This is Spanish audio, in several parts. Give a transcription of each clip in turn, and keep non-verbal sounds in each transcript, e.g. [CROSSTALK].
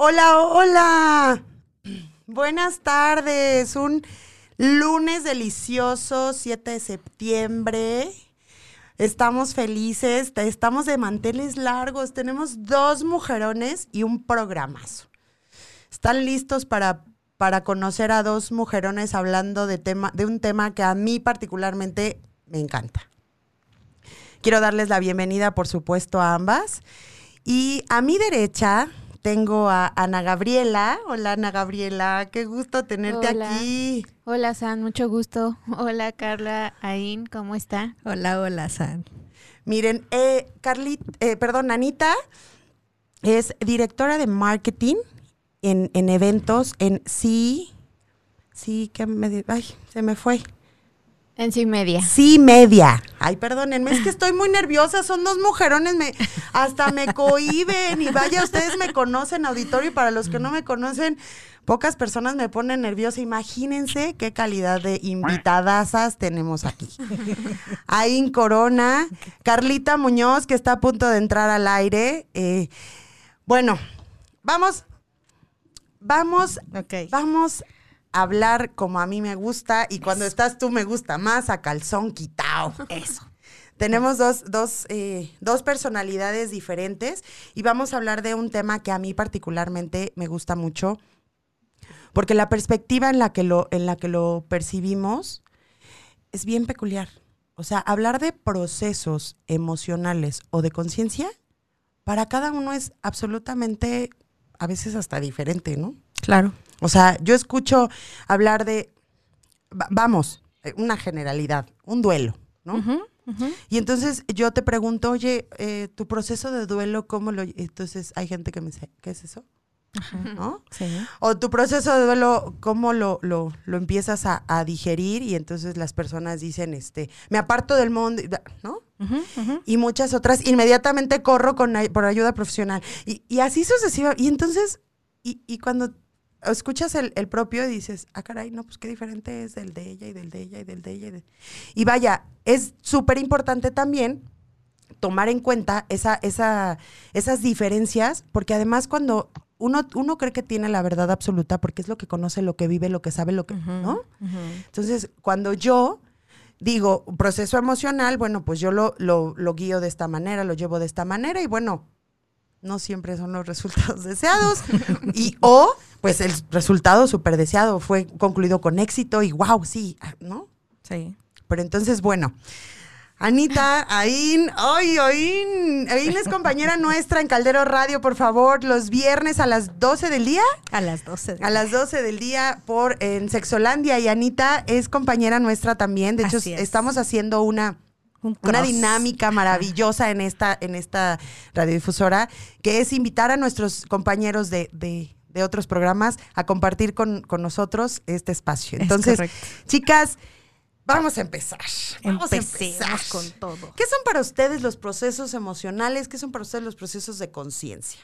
Hola, hola. Buenas tardes. Un lunes delicioso, 7 de septiembre. Estamos felices, estamos de manteles largos. Tenemos dos mujerones y un programazo. ¿Están listos para, para conocer a dos mujerones hablando de, tema, de un tema que a mí particularmente me encanta? Quiero darles la bienvenida, por supuesto, a ambas. Y a mi derecha tengo a Ana Gabriela. Hola, Ana Gabriela. Qué gusto tenerte Hola. aquí. Hola, San, mucho gusto. Hola, Carla, Ain, ¿cómo está? Hola, hola, San. Miren, eh, Carlit, eh, perdón, Anita es directora de marketing en, en eventos en sí. Sí, que me. Ay, se me fue. En sí media. Sí, media. Ay, perdónenme, es que estoy muy nerviosa. Son dos mujerones, me, hasta me cohiben. Y vaya, ustedes me conocen, auditorio, y para los que no me conocen, pocas personas me ponen nerviosa. Imagínense qué calidad de invitadasas tenemos aquí. Ain Corona, Carlita Muñoz, que está a punto de entrar al aire. Eh, bueno, vamos, vamos Ok. Vamos hablar como a mí me gusta y cuando estás tú me gusta más a calzón quitado. [LAUGHS] Eso. Tenemos dos, dos, eh, dos personalidades diferentes y vamos a hablar de un tema que a mí particularmente me gusta mucho porque la perspectiva en la que lo, en la que lo percibimos es bien peculiar. O sea, hablar de procesos emocionales o de conciencia, para cada uno es absolutamente, a veces hasta diferente, ¿no? Claro. O sea, yo escucho hablar de, va- vamos, eh, una generalidad, un duelo, ¿no? Y entonces yo te pregunto, oye, eh, tu proceso de duelo, ¿cómo lo...? Entonces hay gente que me dice, ¿qué es eso? ¿No? Sí. O tu proceso de duelo, ¿cómo lo, lo, lo empiezas a, a digerir? Y entonces las personas dicen, este, me aparto del mundo, ¿no? Y muchas otras, inmediatamente corro con, por ayuda profesional. Y, y así sucesiva. Y entonces, y, y cuando escuchas el, el propio y dices, ah, caray, no, pues qué diferente es del de ella y del de ella y del de ella. Y, de- y vaya, es súper importante también tomar en cuenta esa, esa, esas diferencias, porque además cuando uno, uno cree que tiene la verdad absoluta, porque es lo que conoce, lo que vive, lo que sabe, lo que, ¿no? Entonces, cuando yo digo proceso emocional, bueno, pues yo lo, lo, lo guío de esta manera, lo llevo de esta manera, y bueno, no siempre son los [LAUGHS] resultados deseados. y o, pues el resultado súper deseado fue concluido con éxito y wow, sí, ah, ¿no? Sí. Pero entonces, bueno. Anita, Ain, ay, Ain, Ain es compañera [LAUGHS] nuestra en Caldero Radio, por favor, los viernes a las 12 del día, A las 12. de- a las 12 del día por en Sexolandia y Anita es compañera nuestra también, de hecho es. estamos haciendo una Un una dinámica maravillosa en esta, en esta radiodifusora, que es invitar a nuestros compañeros de, de- de otros programas a compartir con, con nosotros este espacio. Es Entonces, chicas, vamos a empezar. Vamos a empezar. con todo. ¿Qué son para ustedes los procesos emocionales? ¿Qué son para ustedes los procesos de conciencia?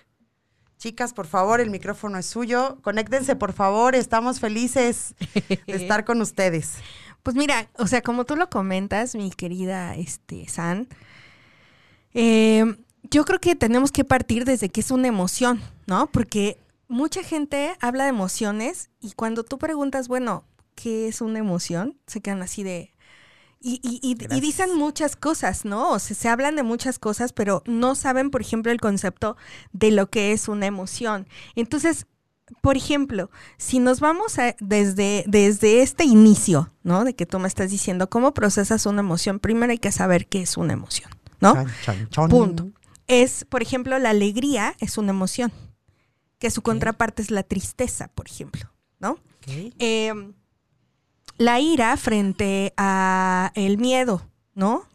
Chicas, por favor, el micrófono es suyo. Conéctense, por favor. Estamos felices de [LAUGHS] estar con ustedes. Pues mira, o sea, como tú lo comentas, mi querida este, San, eh, yo creo que tenemos que partir desde que es una emoción, ¿no? Porque mucha gente habla de emociones y cuando tú preguntas, bueno, ¿qué es una emoción? Se quedan así de... Y, y- y- y dicen muchas cosas, ¿no? O sea, se hablan de muchas cosas, pero no saben, por ejemplo, el concepto de lo que es una emoción. Entonces, por ejemplo, si nos vamos a- desde, desde este inicio, ¿no? De que tú me estás diciendo cómo procesas una emoción, primero hay que saber qué es una emoción, ¿no? Chan. Punto. Es, por ejemplo, la alegría es una emoción, que su contraparte es la tristeza, por ejemplo, ¿no? Eh, la ira frente a el miedo, ¿no?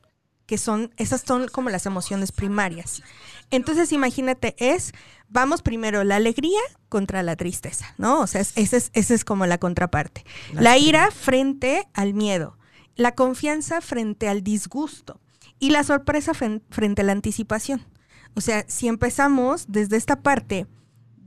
Que son, esas son como las emociones primarias. Entonces, imagínate, es, vamos primero la alegría contra la tristeza, ¿no? O sea, es- esa es, esa es como la contraparte. La La ira frente al miedo, la confianza frente al disgusto y la sorpresa frente a la anticipación. O sea, si empezamos desde esta parte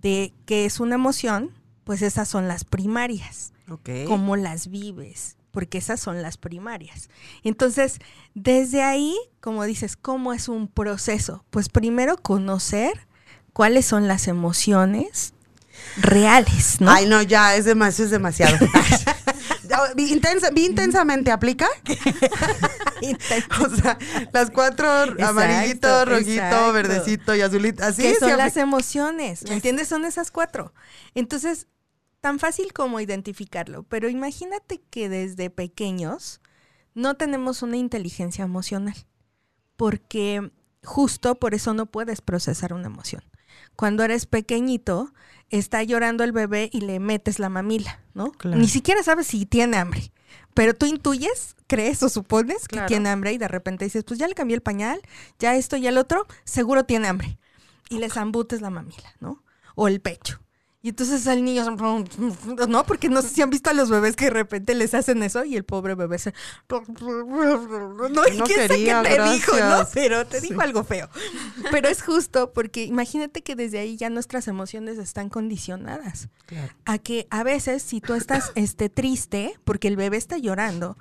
de que es una emoción, pues esas son las primarias Ok. cómo las vives, porque esas son las primarias. Entonces, desde ahí, como dices, ¿cómo es un proceso? Pues primero conocer cuáles son las emociones reales, ¿no? Ay, no, ya, es demasiado, es demasiado. [LAUGHS] vi, intensa, vi intensamente, ¿aplica? [LAUGHS] [LAUGHS] o sea, las cuatro, amarillito, rojito, verdecito y azulito, así que son las emociones, ¿me entiendes? Son esas cuatro. Entonces, tan fácil como identificarlo, pero imagínate que desde pequeños no tenemos una inteligencia emocional, porque justo por eso no puedes procesar una emoción. Cuando eres pequeñito, está llorando el bebé y le metes la mamila, ¿no? Ni siquiera sabes si tiene hambre. Pero tú intuyes, crees o supones que tiene hambre y de repente dices, pues ya le cambié el pañal, ya esto y el otro, seguro tiene hambre. Y le zambutes la mamila, ¿no? O el pecho. Y entonces al niño, no, porque no sé si han visto a los bebés que de repente les hacen eso y el pobre bebé se... No, y qué te dijo, ¿no? Pero te dijo algo feo. Pero es justo porque imagínate que desde ahí ya nuestras emociones están condicionadas. A que a veces si tú estás este, triste, porque el bebé está llorando,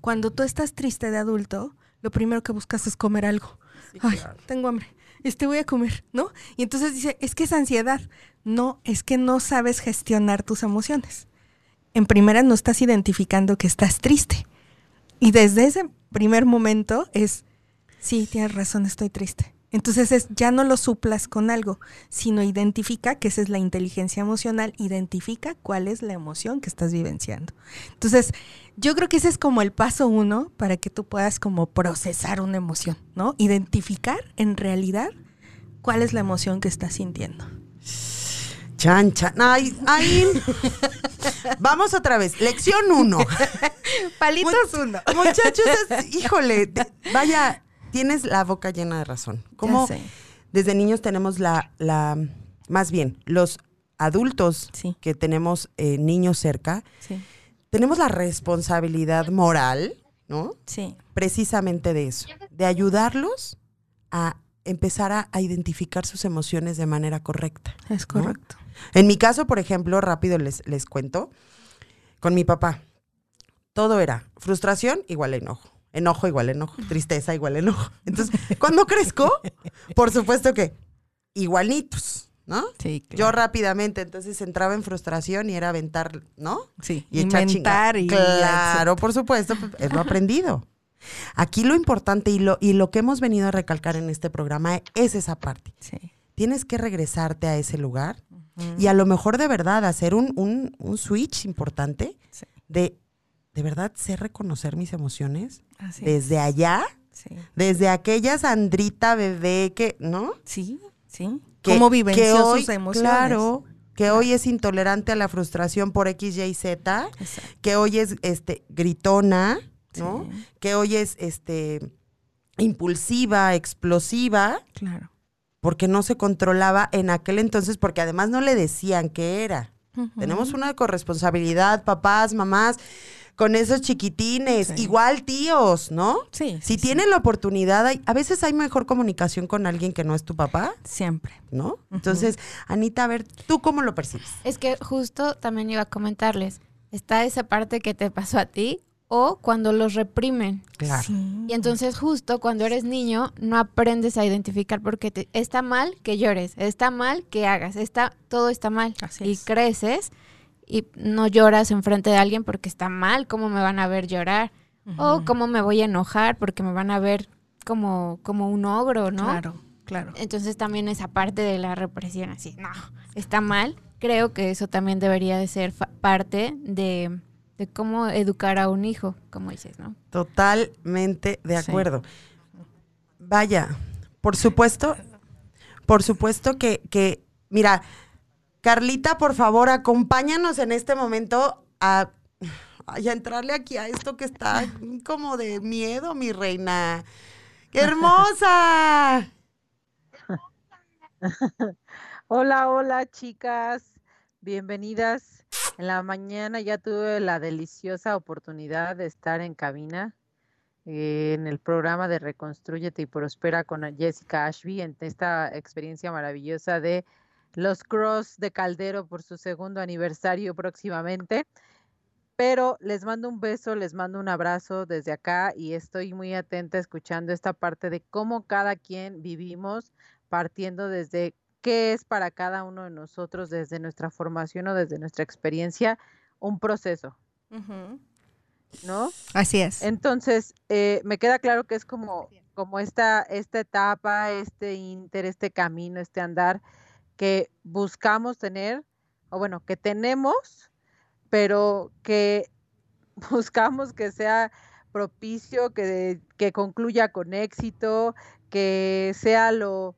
cuando tú estás triste de adulto, lo primero que buscas es comer algo. Ay, tengo hambre este voy a comer, ¿no? Y entonces dice, es que es ansiedad. No, es que no sabes gestionar tus emociones. En primera no estás identificando que estás triste. Y desde ese primer momento es, sí, tienes razón, estoy triste. Entonces es, ya no lo suplas con algo, sino identifica, que esa es la inteligencia emocional, identifica cuál es la emoción que estás vivenciando. Entonces, yo creo que ese es como el paso uno para que tú puedas como procesar una emoción, ¿no? Identificar en realidad cuál es la emoción que estás sintiendo. Chan, chan. Ay, ay. Vamos otra vez. Lección uno. [LAUGHS] Palitos uno. [LAUGHS] Muchachos, híjole, vaya, tienes la boca llena de razón. Como desde niños tenemos la, la, más bien, los adultos que tenemos eh, niños cerca, tenemos la responsabilidad moral, ¿no? Sí. Precisamente de eso, de ayudarlos a empezar a, identificar sus emociones de manera correcta. Es correcto. En mi caso, por ejemplo, rápido les, les cuento, con mi papá, todo era frustración igual enojo. Enojo igual enojo, tristeza igual enojo. Entonces, cuando crezco, por supuesto que igualitos. ¿No? Sí. Yo rápidamente, entonces entraba en frustración y era aventar, ¿no? Sí. Y inventar y claro, por supuesto, pues, es lo aprendido. Aquí lo importante y lo, y lo que hemos venido a recalcar en este programa es esa parte. Sí. Tienes que regresarte a ese lugar y a lo mejor de verdad hacer un, un, switch importante de de verdad sé reconocer mis emociones desde allá, desde aquella Sandrita bebé que, ¿no? Sí, sí cómo vivenció sus emociones. Claro, que hoy es intolerante a la frustración por X, Y, Z, que hoy es este gritona, ¿no? Que hoy es este impulsiva, explosiva. Claro. Porque no se controlaba en aquel entonces, porque además no le decían qué era. Tenemos una corresponsabilidad, papás, mamás con esos chiquitines, igual tíos, ¿no? Sí. Si tienen la oportunidad, a veces hay mejor comunicación con alguien que no es tu papá. Siempre. ¿No? Entonces, Anita, a ver, ¿tú cómo lo percibes? Es que justo también iba a comentarles, está esa parte que te pasó a ti o cuando los reprimen. Claro. Y entonces justo cuando eres niño no aprendes a identificar porque te, está mal que llores, está mal que hagas, está todo está mal. y creces y no lloras enfrente de alguien porque está mal, cómo me van a ver llorar o cómo me voy a enojar porque me van a ver como como un ogro, ¿no? Claro, claro. Entonces también esa parte de la represión así, no, está mal. Creo que eso también debería de ser parte de, cómo educar a un hijo, como dices, ¿no? Totalmente de acuerdo. Vaya, por supuesto, por supuesto que, que mira, Carlita, por favor, acompáñanos en este momento a, entrarle aquí a esto que está como de miedo, mi reina. ¡Qué hermosa! [LAUGHS] Hola, hola, chicas. Bienvenidas. En la mañana ya tuve la deliciosa oportunidad de estar en cabina eh, en el programa de Reconstruyete y Prospera con Jessica Ashby en esta experiencia maravillosa de los Cross de Caldero por su segundo aniversario próximamente. Pero les mando un beso, les mando un abrazo desde acá y estoy muy atenta escuchando esta parte de cómo cada quien vivimos partiendo desde qué es para cada uno de nosotros desde nuestra formación o desde nuestra experiencia un proceso. ¿No? Así es. Entonces, eh, me queda claro que es como, como esta, esta etapa, este inter, este camino, este andar que buscamos tener, o bueno, que tenemos pero que [LAUGHS] buscamos que sea propicio, que, que concluya con éxito, que sea lo,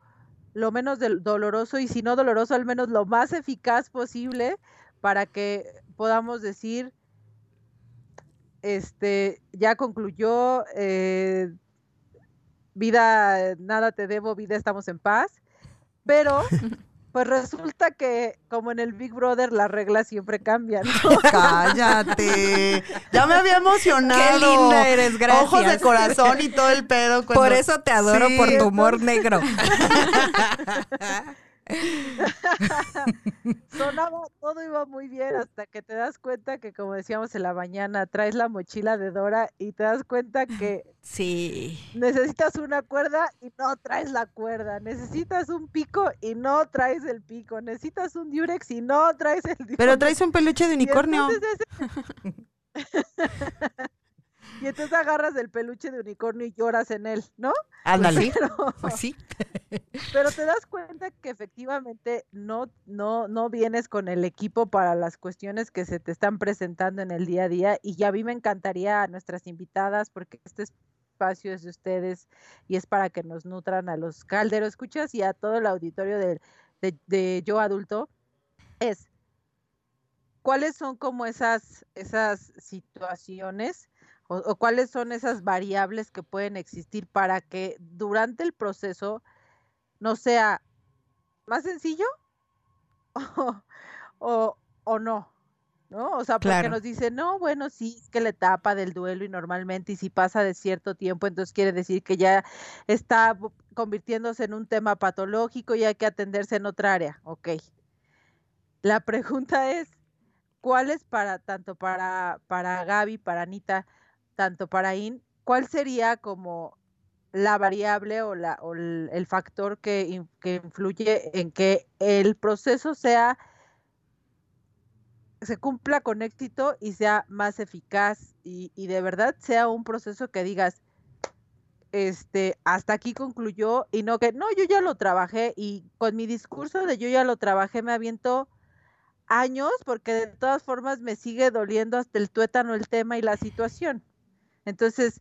lo menos doloroso y si no doloroso, al menos lo más eficaz posible para que podamos decir, este, ya concluyó, eh, vida, nada te debo, vida, estamos en paz, pero [LAUGHS] Pues resulta que, como en el Big Brother, las reglas siempre cambian. [LAUGHS] Cállate. Ya me había emocionado. Qué linda eres, gracias. Ojos de corazón y todo el pedo. Por eso te adoro por tu humor negro. [LAUGHS] [LAUGHS] Sonaba, todo iba muy bien hasta que te das cuenta que, como decíamos en la mañana, traes la mochila de Dora y te das cuenta que sí. necesitas una cuerda y no traes la cuerda, necesitas un pico y no traes el pico, necesitas un diurex y no traes el diurex. Pero traes un peluche de unicornio. [LAUGHS] y entonces agarras el peluche de unicornio y lloras en él, ¿no? Ándale. [LAUGHS] Pero, pues sí. [LAUGHS] pero te das cuenta que efectivamente no, no, no vienes con el equipo para las cuestiones que se te están presentando en el día a día. Y ya a mí me encantaría a nuestras invitadas, porque este espacio es de ustedes y es para que nos nutran a los calderos escuchas y a todo el auditorio de, de, de yo adulto, es cuáles son como esas, esas situaciones o, cuáles son esas variables que pueden existir para que durante el proceso no sea más sencillo [LAUGHS] o, o, no. ¿No? O sea, porque nos dicen, no, bueno, sí, es que la etapa del duelo y normalmente, y si pasa de cierto tiempo, entonces quiere decir que ya está convirtiéndose en un tema patológico y hay que atenderse en otra área. Ok. La [LAUGHS] pregunta es, ¿cuál es para, tanto para, para Gaby, para Anita, tanto para IN, ¿cuál sería como la variable o, la, o el, factor que, influye en que el proceso sea se cumpla con éxito y sea más eficaz y, y, de verdad sea un proceso que digas, este, hasta aquí concluyó y no que, no, yo ya lo trabajé y con mi discurso de yo ya lo trabajé me aviento años porque de todas formas me sigue doliendo hasta el tuétano el tema y la situación. Entonces,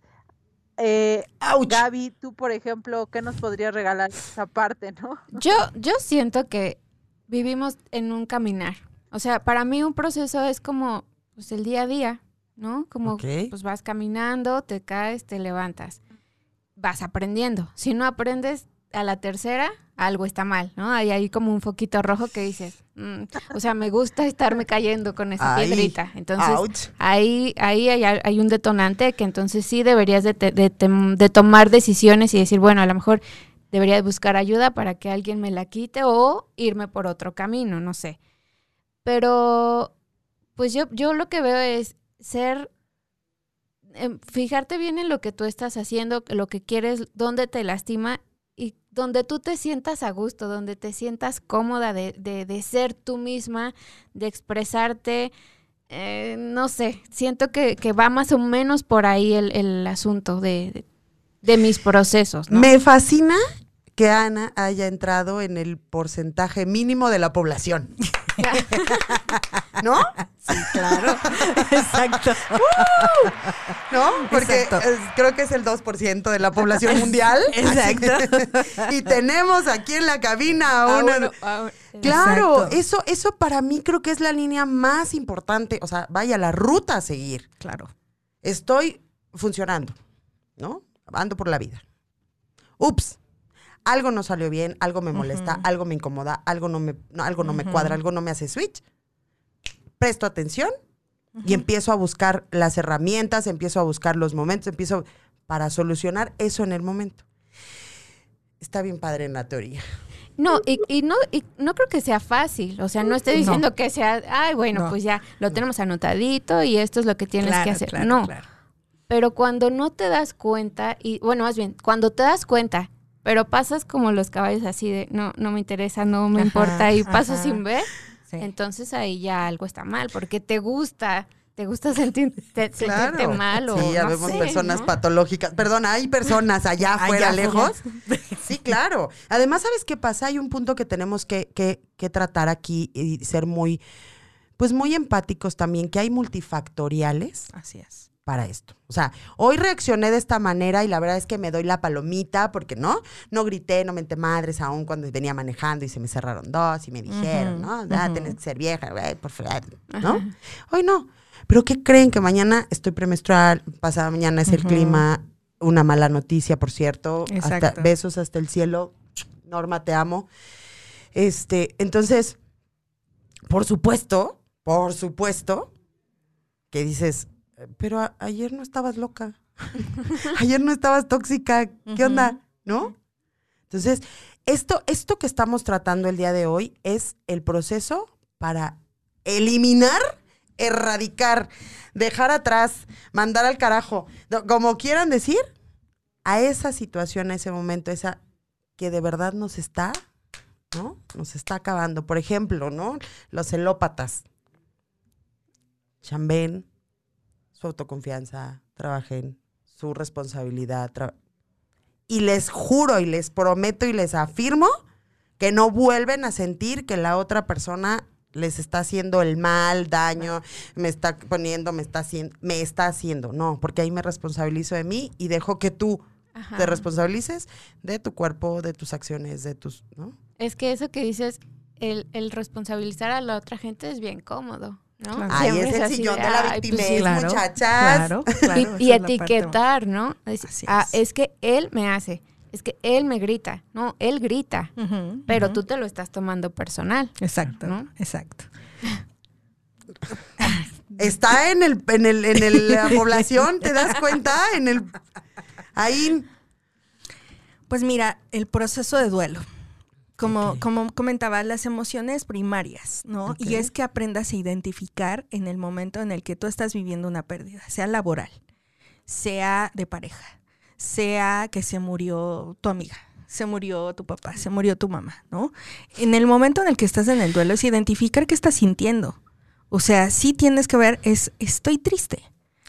eh, Gaby, tú, por ejemplo, ¿qué nos podrías regalar esa parte, no? [LAUGHS] Yo, yo siento que vivimos en un caminar. O sea, para mí un proceso es como pues, el día a día, ¿no? Como pues vas caminando, te caes, te levantas. Vas aprendiendo. Si no aprendes a la tercera, algo está mal, ¿no? Hay ahí como un foquito rojo que dices, mm, o sea, me gusta estarme cayendo con esa piedrita. Entonces, ahí, ahí hay, un detonante que entonces sí deberías de, de, tomar decisiones y decir, bueno, a lo mejor debería buscar ayuda para que alguien me la quite o irme por otro camino, no sé. Pero, pues yo, yo lo que veo es ser em, fijarte bien en lo que tú estás haciendo, lo que quieres, dónde te lastima y donde tú te sientas a gusto, donde te sientas cómoda de, de, ser tú misma, de expresarte. Eh, no sé, siento que, que, va más o menos por ahí el, el asunto de, de, mis procesos. Me fascina que Ana haya entrado en el porcentaje mínimo de la población. [LAUGHS] ¿No? Sí, claro. [LAUGHS] Exacto. ¿No? Porque creo que es el 2% de la población [LAUGHS] mundial. Exacto. [LAUGHS] y tenemos aquí en la cabina a una... claro, eso, eso para mí creo que es la línea más importante. O sea, vaya, la ruta a seguir. Claro. Estoy funcionando, ¿no? Ando por la vida. Ups, algo no salió bien, algo me molesta, algo me incomoda, algo no me, algo no me cuadra, algo no me hace switch, presto atención y empiezo a buscar las herramientas, empiezo a buscar los momentos, empiezo para solucionar eso en el momento. Está bien padre en la teoría. No, y, no, y no creo que sea fácil. O sea, no estoy diciendo que sea, ay, bueno, pues ya lo tenemos anotadito y esto es lo que tienes que hacer. no. Pero cuando no te das cuenta, y bueno, más bien, cuando te das cuenta, pero pasas como los caballos así de, no, no me interesa, no me importa, y paso sin ver, entonces ahí ya algo está mal, porque te gusta te gusta [LAUGHS] sentirte, mal o sí ya vemos personas patológicas. Perdón hay personas allá afuera. lejos. [LAUGHS] Sí claro. Además sabes qué pasa hay un punto que tenemos que, que, que, tratar aquí y ser muy pues muy empáticos también que hay multifactoriales así es para esto. O sea, hoy reaccioné de esta manera y la verdad es que me doy la palomita porque no, no grité, no menté madres aún cuando venía manejando y se me cerraron dos y me dijeron, ¿no? Ah, tenés que ser vieja, por favor, ¿no? Hoy no. Pero ¿qué creen que mañana estoy premenstrual, pasada mañana es el clima, una mala noticia, por cierto. Hasta, besos hasta el cielo. Norma, te amo. Este, entonces, por supuesto, por supuesto, que dices, pero ayer no estabas loca. [LAUGHS] ayer no estabas tóxica. ¿Qué onda? ¿No? Entonces, esto, esto que estamos tratando el día de hoy es el proceso para eliminar erradicar, dejar atrás, mandar al carajo, como quieran decir, a esa situación, a ese momento, esa que de verdad nos está, ¿no? Nos está acabando. Por ejemplo, ¿no? Los celópatas. Chambén, su autoconfianza, trabajen, su responsabilidad. y les juro y les prometo y les afirmo que no vuelven a sentir que la otra persona les está haciendo el mal, daño, me está poniendo, me está haciendo, me está haciendo. No, porque ahí me responsabilizo de mí y dejo que tú te responsabilices de tu cuerpo, de tus acciones, de tus, ¿no? Es que eso que dices, el, el responsabilizar a la otra gente es bien cómodo. ¿No? Ahí es el sillón de, la víctima, pues muchachas. [LAUGHS] y, etiquetar, ¿no? Ah, es que él me hace es que él me grita, no, él grita, pero tú te lo estás tomando personal. Exacto, ¿no? exacto. [LAUGHS] Está en el, en el, en la población, ¿te das cuenta? En el ahí. Pues mira, el proceso de duelo. Como, como comentaba, las emociones primarias, ¿no? Y es que aprendas a identificar en el momento en el que tú estás viviendo una pérdida, sea laboral, sea de pareja, sea que se murió tu amiga, se murió tu papá, se murió tu mamá, ¿no? En el momento en el que estás en el duelo es identificar qué estás sintiendo. O sea, sí tienes que ver, es estoy triste.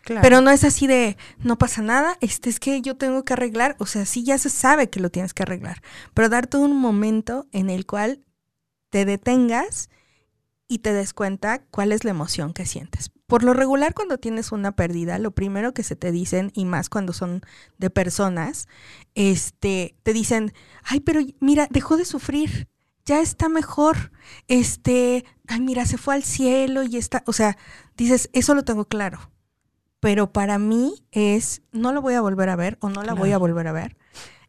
Pero no es así de, no pasa nada, este es que yo tengo que arreglar, o sea, sí ya se sabe que lo tienes que arreglar, pero darte un momento en el cual te detengas y te des cuenta cuál es la emoción que sientes. Por lo regular, cuando tienes una pérdida, lo primero que se te dicen, y más cuando son de personas, este, te dicen, ay, pero mira, dejó de sufrir, ya está mejor, este, ay, mira, se fue al cielo y está, o sea, dices, eso lo tengo claro. Pero para mí es, no lo voy a volver a ver o no la voy a volver a ver.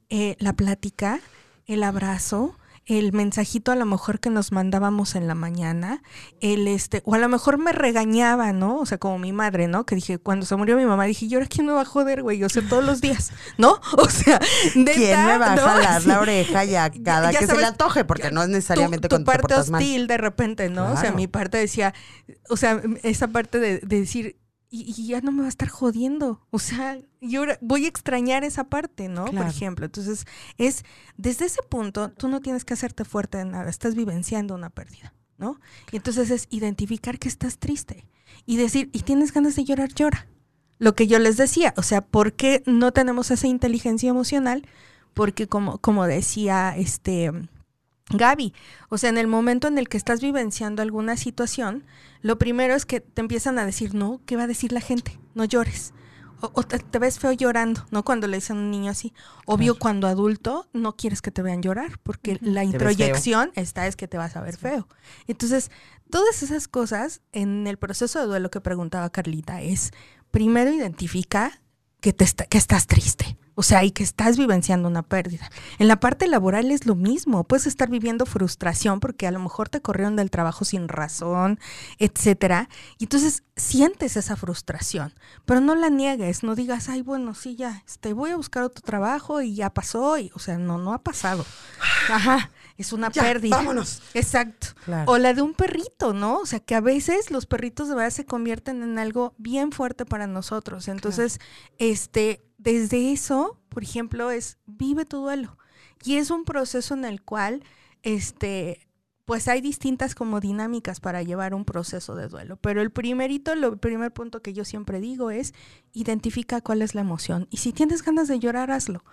Eh, la plática, el abrazo, el mensajito a lo mejor que nos mandábamos en la mañana, el este, o a lo mejor me regañaba, ¿no? O sea, como mi madre, ¿no? Que dije, cuando se murió mi mamá, dije, ¿y ahora quién me va a joder, güey? O sea, todos los días, ¿no? [LAUGHS] O sea, de ¿Quién me va a jalar la oreja ya cada que se le antoje? Porque no es necesariamente tu, tu parte hostil de repente, ¿no? O sea, mi parte decía, o sea, esa parte de decir, y, ya no me va a estar jodiendo. O sea, yo voy a extrañar esa parte, ¿no? Por ejemplo. Entonces, es desde ese punto, tú no tienes que hacerte fuerte de nada, estás vivenciando una pérdida, ¿no? Y entonces es identificar que estás triste y decir, y tienes ganas de llorar, llora. Lo que yo les decía, o sea, ¿por qué no tenemos esa inteligencia emocional? Porque como, como decía este Gaby, o sea, en el momento en el que estás vivenciando alguna situación, lo primero es que te empiezan a decir, no, ¿qué va a decir la gente? No llores. O, te, ves feo llorando, ¿no? Cuando le dicen a un niño así. Obvio, cuando adulto no quieres que te vean llorar, porque la introyección está es que te vas a ver feo. Entonces, todas esas cosas en el proceso de duelo que preguntaba Carlita es, primero identifica que, te que estás triste. O sea, y que estás vivenciando una pérdida. En la parte laboral es lo mismo. Puedes estar viviendo frustración porque a lo mejor te corrieron del trabajo sin razón, etcétera. Y entonces sientes esa frustración, pero no la niegues. No digas, ay, bueno, sí, ya, este, voy a buscar otro trabajo y ya pasó. Y, o sea, no, no ha pasado. Ajá. Es una Ya, pérdida. vámonos. Exacto. Claro. O la de un perrito, ¿no? O sea, que a veces los perritos de verdad se convierten en algo bien fuerte para nosotros. Entonces, este, desde eso, por ejemplo, es vive tu duelo. Y es un proceso en el cual, este, pues hay distintas como dinámicas para llevar un proceso de duelo. Pero el primerito, lo- el primer punto que yo siempre digo es identifica cuál es la emoción. Y si tienes ganas de llorar, hazlo.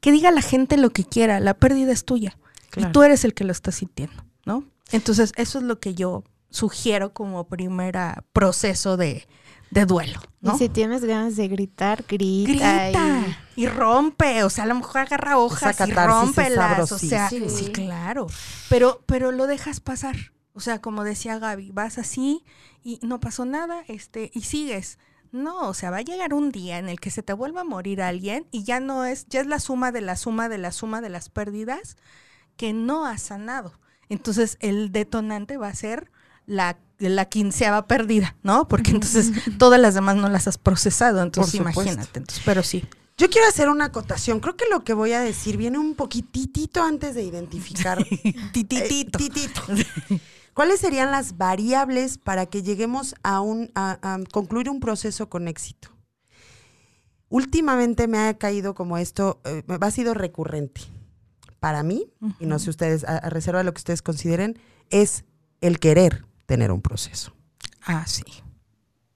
Que diga la gente lo que quiera, la pérdida es tuya. Claro. Y tú eres el que lo está sintiendo, ¿no? Entonces, eso es lo que yo sugiero como primera proceso de, de duelo, ¿no? Y si tienes ganas de gritar, grita. Grita y... rompe, o sea, a lo mejor agarra hojas Esa y rómpelas, o sea, sabrosísima. sí, claro, pero, pero lo dejas pasar, o sea, como decía Gaby, vas así y no pasó nada, este, y sigues. No, o sea, va a llegar un día en el que se te vuelva a morir alguien y ya no es, ya es la suma de la suma de la suma de las pérdidas que no has sanado. Entonces, el detonante va a ser la, la quinceava pérdida, ¿no? Porque entonces todas las demás no las has procesado, entonces imagínate. Entonces, pero sí. Yo quiero hacer una acotación. Creo que lo que voy a decir viene un poquitito antes de identificar. [LAUGHS] Tititito. Eh, titito. ¿Cuáles serían las variables para que lleguemos a, un, a, a concluir un proceso con éxito? Últimamente me ha caído como esto, eh, ha sido recurrente. Para mí, y no sé ustedes, a, a reserva de lo que ustedes consideren, es el querer tener un proceso. Ah, sí.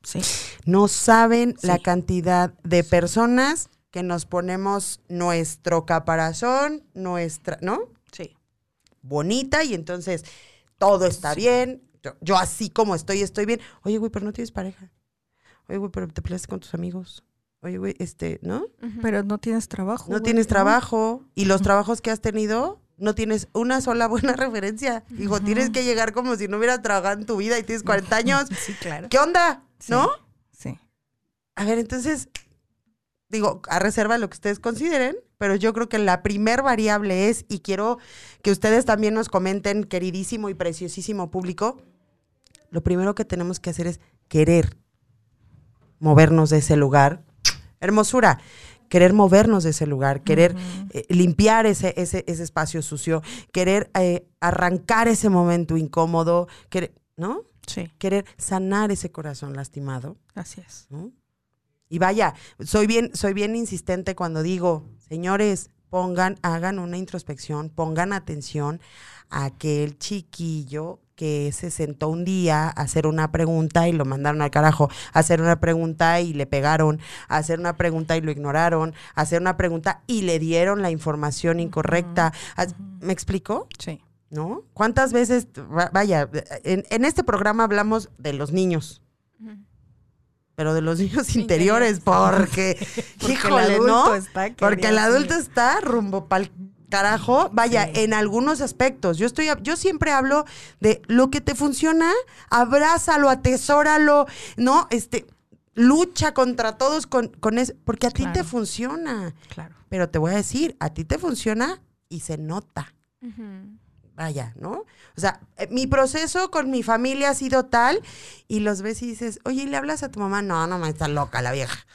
Sí. No saben la cantidad de personas que nos ponemos nuestro caparazón, nuestra, ¿no? Sí. Bonita y entonces todo está bien. Yo, yo así como estoy, estoy bien. Oye, güey, pero no tienes pareja. Oye, güey, pero te peleaste con tus amigos. Oye, güey, este, ¿no? Pero no tienes trabajo. No tienes trabajo. Y los trabajos que has tenido, no tienes una sola buena [LAUGHS] referencia. Digo, tienes que llegar como si no hubieras trabajado en tu vida y tienes 40 años. Sí, claro. ¿Qué onda? Sí. ¿No? Sí. A ver, entonces, digo, a reserva de lo que ustedes consideren, pero yo creo que la primer variable es, y quiero que ustedes también nos comenten, queridísimo y preciosísimo público, lo primero que tenemos que hacer es querer movernos de ese lugar. Hermosura, querer movernos de ese lugar, querer eh, limpiar ese, ese, ese espacio sucio, querer eh, arrancar ese momento incómodo, querer, ¿no? Sí, Querer sanar ese corazón lastimado. así es. ¿no? Y vaya, soy bien, soy bien insistente cuando digo, señores, pongan, hagan una introspección, pongan atención a aquel chiquillo que se sentó un día a hacer una pregunta y lo mandaron al carajo, a hacer una pregunta y le pegaron, a hacer una pregunta y lo ignoraron, a hacer una pregunta y le dieron la información incorrecta. ¿Me explico? Sí. ¿No? ¿Cuántas veces, va- vaya, en, en este programa hablamos de los niños, pero de los niños [LAUGHS] interiores, porque, Porque híjole, el adulto ¿no? está Porque el adulto está rumbo pa'l carajo, vaya, Sí. en algunos aspectos. Yo estoy, yo siempre hablo de lo que te funciona, abrázalo, atesóralo, ¿no? Este, lucha contra todos con, con eso, porque a ti te funciona. Claro. Pero te voy a decir, a ti te funciona y se nota vaya, ¿no? O sea, eh, mi proceso con mi familia ha sido tal y los ves y dices, oye, ¿y le hablas a tu mamá? No, no, me está loca la vieja.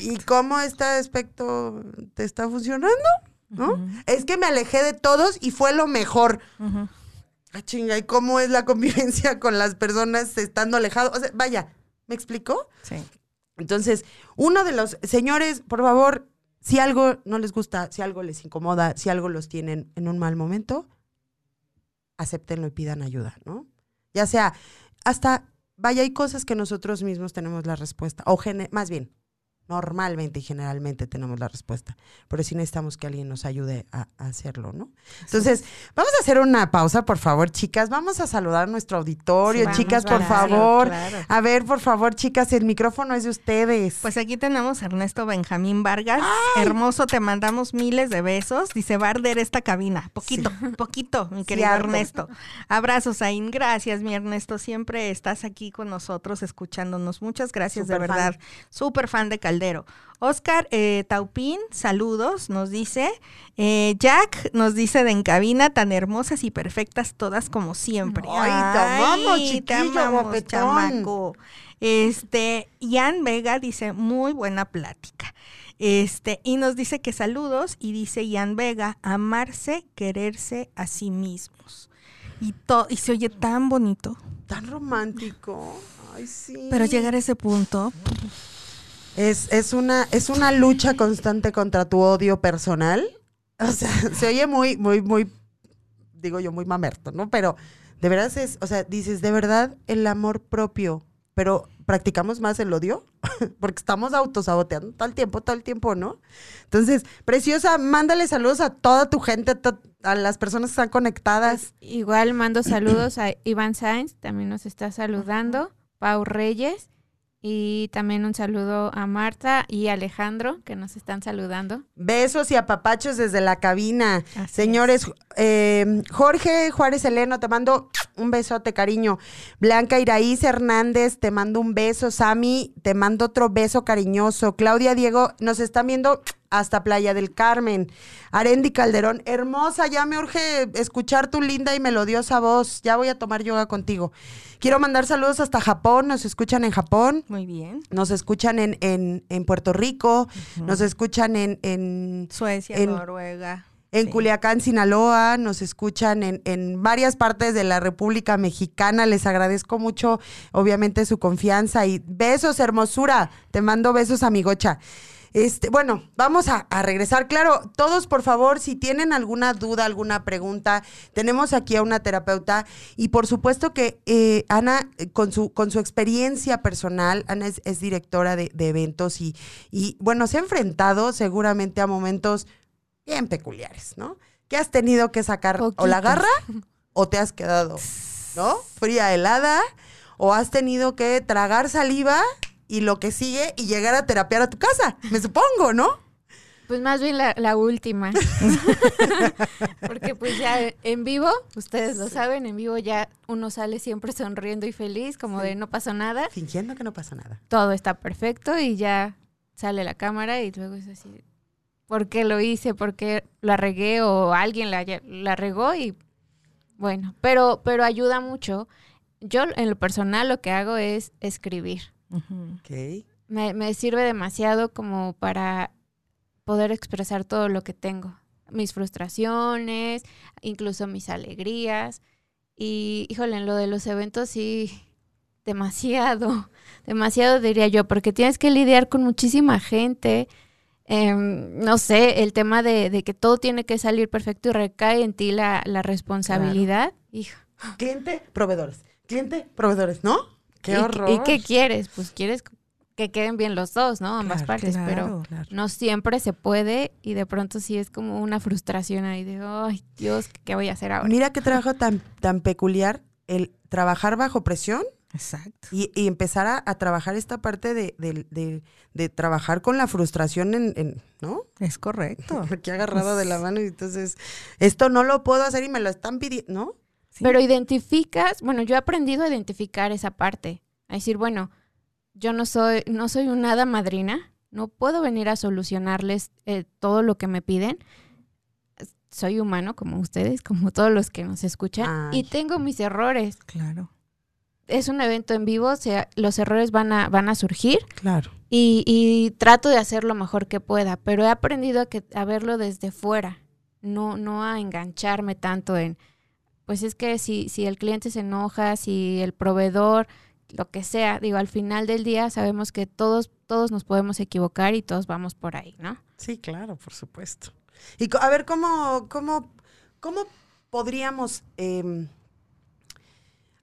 ¿Y cómo este aspecto te está funcionando? ¿No? Es que me alejé de todos y fue lo mejor. Ah, chinga, ¿y cómo es la convivencia [LAUGHS] con las personas estando alejados? O sea, vaya, ¿me explicó? Sí. Entonces, uno de los señores, por favor, si algo no les gusta, si algo les incomoda, si algo los tienen en un mal momento, acéptenlo y pidan ayuda, ¿no? Ya sea, hasta, vaya, hay cosas que nosotros mismos tenemos la respuesta, o más bien, normalmente y generalmente tenemos la respuesta, pero sí necesitamos que alguien nos ayude a, a hacerlo, ¿no? Entonces, vamos a hacer una pausa, por favor, chicas, vamos a saludar a nuestro auditorio, Sí, chicas, por favor. claro. A ver, por favor, chicas, el micrófono es de ustedes. Pues aquí tenemos a Ernesto Benjamín Vargas. Hermoso, te mandamos miles de besos. Dice, va a arder esta cabina. Poquito, poquito, mi querido. Ernesto. Abrazos, Ain. Gracias, mi Ernesto. Siempre estás aquí con nosotros, escuchándonos. Muchas gracias, de verdad. Súper fan de Caldero. Oscar eh, Taupín, saludos, nos dice. Eh, Jack nos dice de en cabina, tan hermosas y perfectas todas como siempre. Ay, amamos, te chiquillo, chamaco. Este, Ian Vega dice, muy buena plática. Este, y nos dice que saludos, y dice Ian Vega, amarse, quererse a sí mismos. Y, to y se oye tan bonito. Tan romántico. Ay, sí. Pero llegar a ese punto. Es, es, una, es una lucha constante contra tu odio personal. O sea, [LAUGHS] se oye muy, muy, muy, digo yo, muy mamerto, ¿no? Pero de verdad es, o sea, dices, de verdad, el amor propio, pero practicamos más el odio, [LAUGHS] porque estamos autosaboteando todo el tiempo, todo el tiempo, ¿no? Entonces, preciosa, mándale saludos a toda tu gente, a las personas que están conectadas. Pues, igual mando saludos a Iván Sainz, también nos está saludando, Pau Reyes, y también un saludo a Marta y Alejandro que nos están saludando. Besos y apapachos desde la cabina. Señores, eh, Jorge Juárez Eleno, te mando un besote, cariño. Blanca Iraíz Hernández, te mando un beso. Sami, te mando otro beso cariñoso. Claudia Diego, nos están viendo hasta Playa del Carmen. Arendi Calderón, hermosa, ya me urge escuchar tu linda y melodiosa voz. Ya voy a tomar yoga contigo. Quiero mandar saludos hasta Japón, nos escuchan en Japón. Muy bien. Nos escuchan en, en, Puerto Rico, nos escuchan en, en Suecia, Noruega. En Culiacán, Sinaloa, nos escuchan en, en varias partes de la República Mexicana. Les agradezco mucho, obviamente, su confianza y besos, hermosura. Te mando besos, amigocha. Este, bueno, vamos a, regresar. Claro, todos, por favor, si tienen alguna duda, alguna pregunta, tenemos aquí a una terapeuta y por supuesto que eh, Ana, eh, con su, con su experiencia personal, Ana es, directora de, eventos y, y, bueno, se ha enfrentado seguramente a momentos bien peculiares, ¿no? Que has tenido que sacar o la garra o te has quedado, ¿no? [LAUGHS] Fría, helada, o has tenido que tragar saliva y lo que sigue y llegar a terapiar a tu casa, me supongo, ¿no? Pues más bien la, última. [LAUGHS] Porque pues ya en vivo, ustedes lo saben, en vivo ya uno sale siempre sonriendo y feliz, como de no pasó nada. Fingiendo que no pasa nada. Todo está perfecto y ya sale la cámara y luego es así, ¿por qué lo hice? ¿Por qué la regué? O alguien la, la regó y bueno, pero, pero ayuda mucho. Yo en lo personal lo que hago es escribir. Me, sirve demasiado como para poder expresar todo lo que tengo, mis frustraciones, incluso mis alegrías. Y híjole, en lo de los eventos sí, demasiado, [LAUGHS] demasiado diría yo, porque tienes que lidiar con muchísima gente. Em, no sé, el tema de, que todo tiene que salir perfecto y recae en ti la, responsabilidad. Hijo. Cliente, proveedores. Cliente, proveedores, ¿no? Qué horror. ¿Y qué quieres? Pues quieres que queden bien los dos, ¿no? Ambas partes, pero no siempre se puede y de pronto sí es como una frustración ahí de, ay, Dios, ¿qué voy a hacer ahora? Mira qué trabajo tan, tan peculiar el trabajar bajo presión. Exacto. Y, empezar a, trabajar esta parte de, de, trabajar con la frustración en, ¿no? Es correcto. [LAUGHS] Aquí agarrado de la mano y entonces, esto no lo puedo hacer y me lo están pidiendo, ¿no? Pero identificas, bueno, yo he aprendido a identificar esa parte, a decir, bueno, yo no soy, no soy un nada madrina, no puedo venir a solucionarles eh, todo lo que me piden. Soy humano como ustedes, como todos los que nos escuchan, y tengo mis errores. Claro. Es un evento en vivo, o sea, los errores van a, van a surgir. Claro. Y, y trato de hacer lo mejor que pueda, pero he aprendido a, que, a verlo desde fuera, no, no a engancharme tanto en, pues es que si, si el cliente se enoja, si el proveedor, lo que sea, digo, al final del día sabemos que todos, todos nos podemos equivocar y todos vamos por ahí, ¿no? Sí, claro, por supuesto. Y a ver, ¿cómo, cómo, cómo podríamos... Em,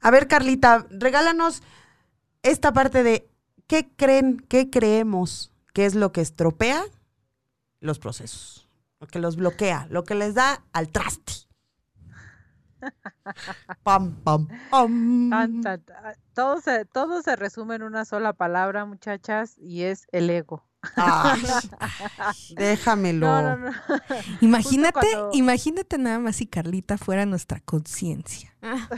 a ver, Carlita, regálanos esta parte de qué creen, qué creemos que es lo que estropea los procesos, lo que los bloquea, lo que les da al traste. [LAUGHS] pam, pam, pam. Todo, se, todo se resume en una sola palabra, muchachas, y es el ego. [LAUGHS] déjamelo. [LAUGHS] Imagínate, imagínate nada más si Carlita fuera nuestra conciencia.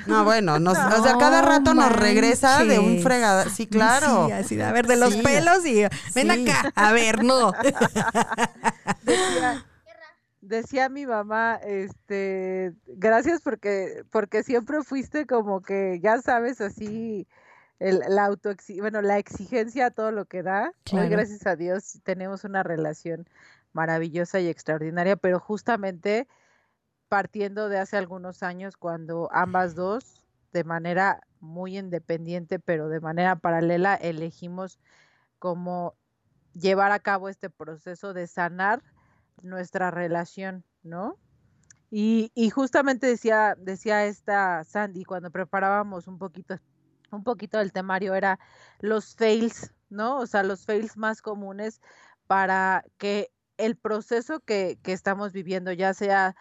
No, bueno, nos, o sea, cada rato nos regresa de un fregada. Sí, claro. así, a ver, de los pelos y ven acá. A ver, no. decía mi mamá, este, gracias porque, porque siempre fuiste como que, ya sabes, así, la auto bueno, la exigencia a todo lo que da. Hoy, gracias a Dios, tenemos una relación maravillosa y extraordinaria, pero justamente partiendo de hace algunos años cuando ambas dos, de manera muy independiente, pero de manera paralela, elegimos cómo llevar a cabo este proceso de sanar nuestra relación, ¿no? Y, y, justamente decía, decía esta Sandy cuando preparábamos un poquito, un poquito del temario, era los fails, ¿no? O sea, los fails más comunes para que el proceso que, que estamos viviendo, ya sea,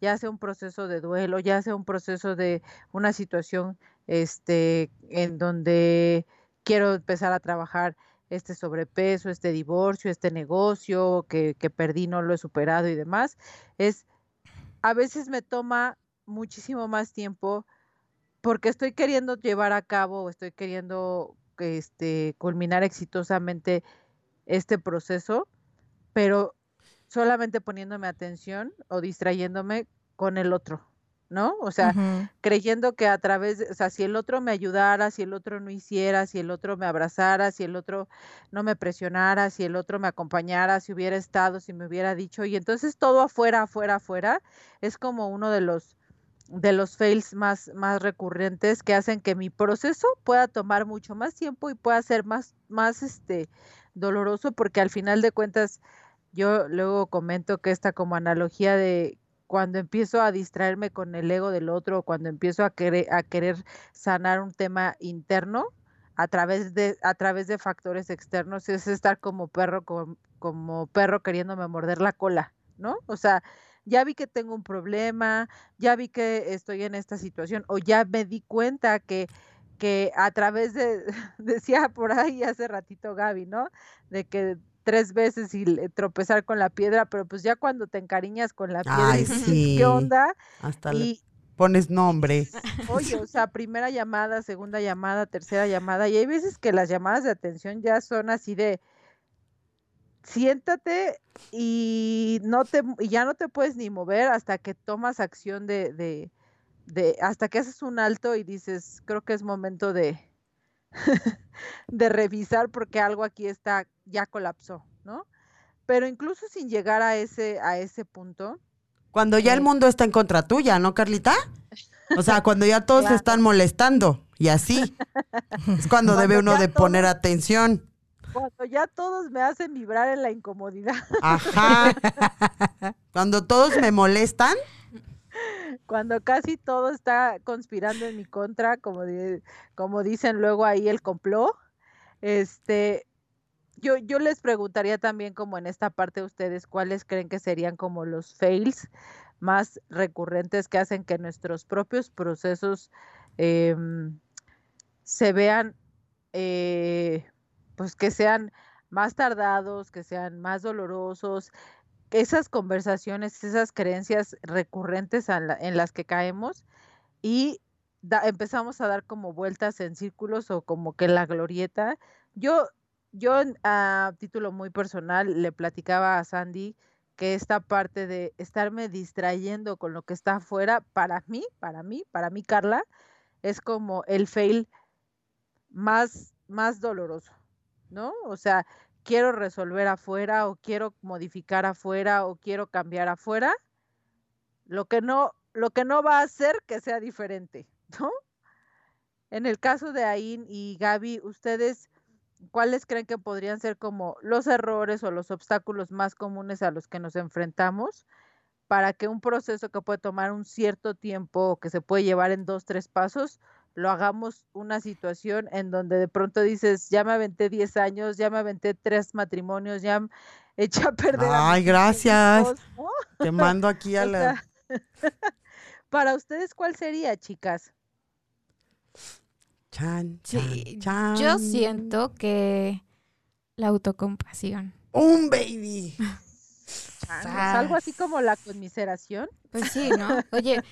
ya sea un proceso de duelo, ya sea un proceso de una situación este, en donde quiero empezar a trabajar este sobrepeso, este divorcio, este negocio que, que perdí, no lo he superado y demás, es a veces me toma muchísimo más tiempo porque estoy queriendo llevar a cabo estoy queriendo este, culminar exitosamente este proceso, pero solamente poniéndome atención o distrayéndome con el otro. ¿No? O sea, creyendo que a través, de, o sea, si el otro me ayudara, si el otro no hiciera, si el otro me abrazara, si el otro no me presionara, si el otro me acompañara, si hubiera estado, si me hubiera dicho, y entonces todo afuera, afuera, afuera, es como uno de los de los fails más, más recurrentes que hacen que mi proceso pueda tomar mucho más tiempo y pueda ser más, más este doloroso, porque al final de cuentas, yo luego comento que esta como analogía de cuando empiezo a distraerme con el ego del otro, cuando empiezo a querer, a querer sanar un tema interno a través de, a través de factores externos, es estar como perro, como, como perro queriéndome morder la cola, ¿no? O sea, ya vi que tengo un problema, ya vi que estoy en esta situación, o ya me di cuenta que, que a través de, [LAUGHS] decía por ahí hace ratito Gaby, ¿no? De que tres veces y tropezar con la piedra, pero pues ya cuando te encariñas con la piedra, ¿qué onda? Hasta y, pones nombre. Oye, o sea, primera llamada, segunda llamada, tercera llamada, y hay veces que las llamadas de atención ya son así de siéntate y no te y ya no te puedes ni mover hasta que tomas acción de, de, de hasta que haces un alto y dices, creo que es momento de [LAUGHS] de revisar porque algo aquí está, ya colapsó, ¿no? Pero incluso sin llegar a ese, a ese punto. Cuando ya el eh, mundo está en contra tuya, ¿no, Carlita? O sea, cuando ya todos se están molestando y así. [LAUGHS] Es cuando, debe uno de poner atención. Cuando ya todos me hacen vibrar en la incomodidad. Ajá. [LAUGHS] Cuando todos me molestan, cuando casi todo está conspirando en mi contra, como, como dicen luego ahí el complot, este, yo, yo les preguntaría también como en esta parte de ustedes, ¿cuáles creen que serían como los fails más recurrentes que hacen que nuestros propios procesos em, se vean, eh, pues que sean más tardados, que sean más dolorosos, esas conversaciones, esas creencias recurrentes en las que caemos y empezamos a dar como vueltas en círculos o como que la glorieta. Yo, yo a título muy personal le platicaba a Sandy que esta parte de estarme distrayendo con lo que está afuera, para mí, para mí, para mí, Carla, es como el fail más, más doloroso, ¿no? O sea, quiero resolver afuera o quiero modificar afuera o quiero cambiar afuera, lo que no, lo que no va a hacer que sea diferente, [LAUGHS] ¿no? En el caso de Ain y Gaby, ustedes, ¿cuáles creen que podrían ser como los errores o los obstáculos más comunes a los que nos enfrentamos para que un proceso que puede tomar un cierto tiempo o que se puede llevar en dos, tres pasos, lo hagamos una situación en donde de pronto dices, ya me aventé 10 años, ya me aventé tres matrimonios, ya eché a perder. Ay, gracias. Te [LAUGHS] mando aquí a la... [LAUGHS] Para ustedes, ¿cuál sería, chicas? Chan, Yo siento que la autocompasión. Un baby. algo así como la conmiseración. Pues sí, ¿no? Oye,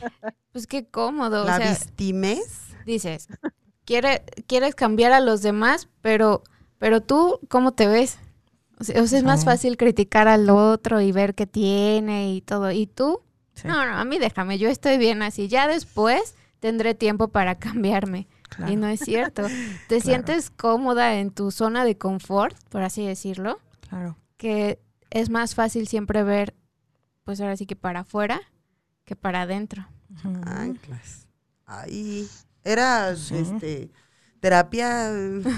pues qué cómodo. La o Dices, quiere, quieres cambiar a los demás, pero, pero tú, ¿cómo te ves? O sea, es más fácil criticar al otro y ver qué tiene y todo. ¿Y tú? No, no, a mí déjame, yo estoy bien así. Ya después tendré tiempo para cambiarme. Y no es cierto. [LAUGHS] Te sientes cómoda en tu zona de confort, por así decirlo. Claro. Que es más fácil siempre ver, pues ahora sí que para afuera que para adentro. Anclas. Ahí. Era, este, terapia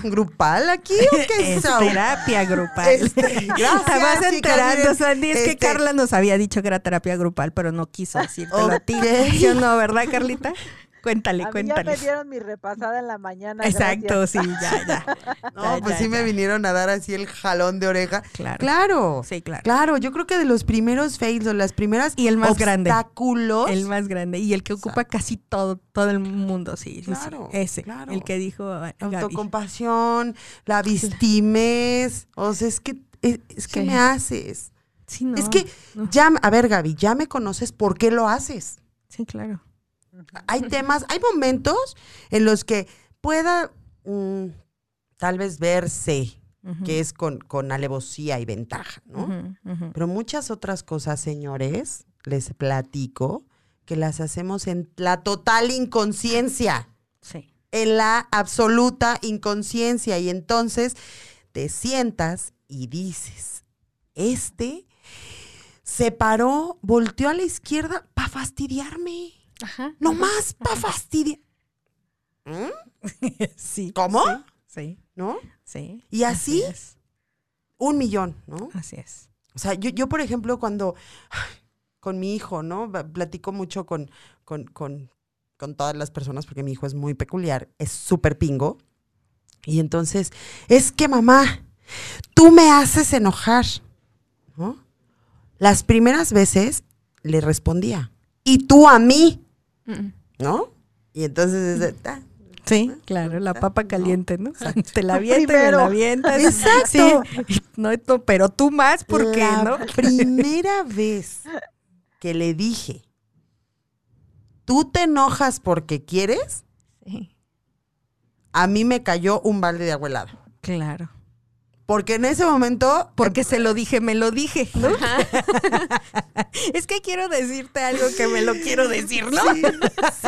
grupal aquí o qué [LAUGHS] Es terapia grupal. Este, [LAUGHS] gracias, chicas, enterando, Sandy. Es que este, Carla nos había dicho que era terapia grupal, pero no quiso decírtelo a ti. ¿Sí o no, verdad, Carlita? Cuéntale, A mí ya cuéntale. me dieron mi repasada en la mañana. Exacto, gracias. sí, ya, ya. [LAUGHS] No, Ya, pues ya, sí me vinieron a dar así el jalón de oreja. Claro. Claro. Sí, claro. Claro, yo creo que de los primeros fails o las primeras Y el más grande. obstáculos. El más grande y el que ocupa casi todo, todo el mundo, sí. Claro, Ese, claro. el que dijo eh, Gaby. autocompasión, la vistimez, o sea, es que es, es que Sí. me haces. Sí, no, es que no. ya, a ver, Gaby, ya me conoces, ¿por qué lo haces? Sí, claro. Hay temas, hay momentos en los que pueda mm, tal vez verse que es con, con alevosía y ventaja, ¿no? Pero muchas otras cosas, señores, les platico que las hacemos en la total inconsciencia, Sí. en la absoluta inconsciencia. Y entonces te sientas y dices, este se paró, volteó a la izquierda para fastidiarme. Ajá. No más para fastidiar. [LAUGHS] sí. [LAUGHS] ¿Cómo? Sí, ¿No? sí. Y así, es. un millón, ¿no? Así es. O sea, yo, yo por ejemplo, cuando con mi hijo, ¿no? Platico mucho con, con, con, con todas las personas porque mi hijo es muy peculiar, es súper pingo. Y entonces, es que mamá, tú me haces enojar, ¿no? Las primeras veces le respondía, y tú a mí, Mm. ¿No? Y entonces, es de, "Ah, Sí, claro, la papa caliente, ¿no? Te la [LAUGHS] avientas, me la avientas. Exacto. Sí, no, no, pero tú más, porque la no? [LAUGHS] primera vez que le dije, tú te enojas porque quieres, Sí. a mí me cayó un balde de agua helada. Claro. Porque en ese momento, Porque se lo dije, me lo dije, ¿no? [LAUGHS] es que quiero decirte algo que me lo quiero decir, ¿no?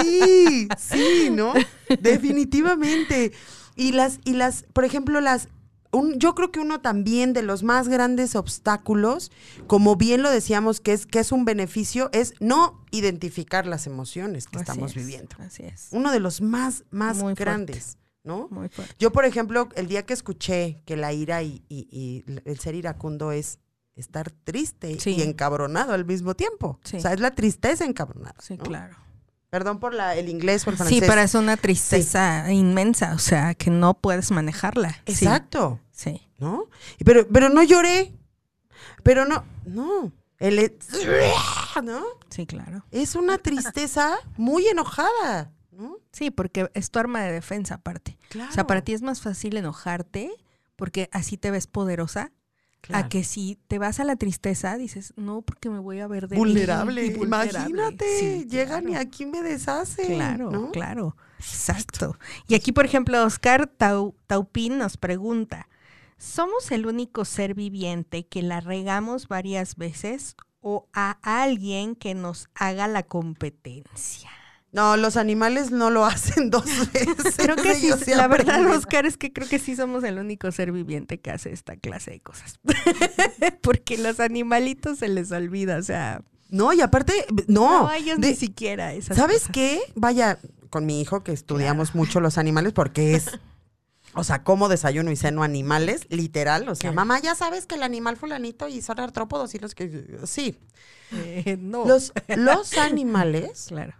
sí, sí, ¿no? Definitivamente. Y las, y las, por ejemplo, las, un, yo creo que uno también de los más grandes obstáculos, como bien lo decíamos, que es, que es un beneficio, es no identificar las emociones que Así estamos es, viviendo. Así es. Uno de los más, más Muy fuerte. ¿No? Muy fuerte. Yo, por ejemplo, el día que escuché que la ira y, y- y el ser iracundo es estar triste Sí. y encabronado al mismo tiempo. Sí. O sea, es la tristeza encabronada. Sí, ¿no? claro. Perdón por la, el inglés o el francés. Sí, pero es una tristeza inmensa, o sea, que no puedes manejarla. Exacto, Sí. ¿no? Pero, pero no lloré. Pero no, no. El, e- ¿no? Sí, claro. Es una tristeza muy enojada, ¿no? Sí, porque es tu arma de defensa aparte. Claro. O sea, para ti es más fácil enojarte porque así te ves poderosa claro. a que si te vas a la tristeza dices, no, porque me voy a ver débil vulnerable. y [LAUGHS] vulnerable". Imagínate, Sí, llegan y aquí me deshacen. Claro, ¿no? claro. Exacto. Y aquí, por ejemplo, Oscar Tau- Taupín nos pregunta, ¿somos el único ser viviente que la regamos varias veces o a alguien que nos haga la competencia? No, los animales no lo [LAUGHS] hacen dos veces. Creo que sí, Ellos se la verdad, aprenden. Oscar, es que creo que sí somos el único ser viviente que hace esta clase de cosas. [LAUGHS] Porque los animalitos se les olvida, o sea, No, y aparte, no. no, ellos de- ni siquiera esas ¿Sabes cosas. qué? Vaya, con mi hijo que estudiamos mucho los animales porque es, [LAUGHS] o sea, como desayuno y ceno animales, literal. O sea, mamá, ya sabes que el animal fulanito y son artrópodos y los que... Sí. Eh, no. Los, los animales Claro.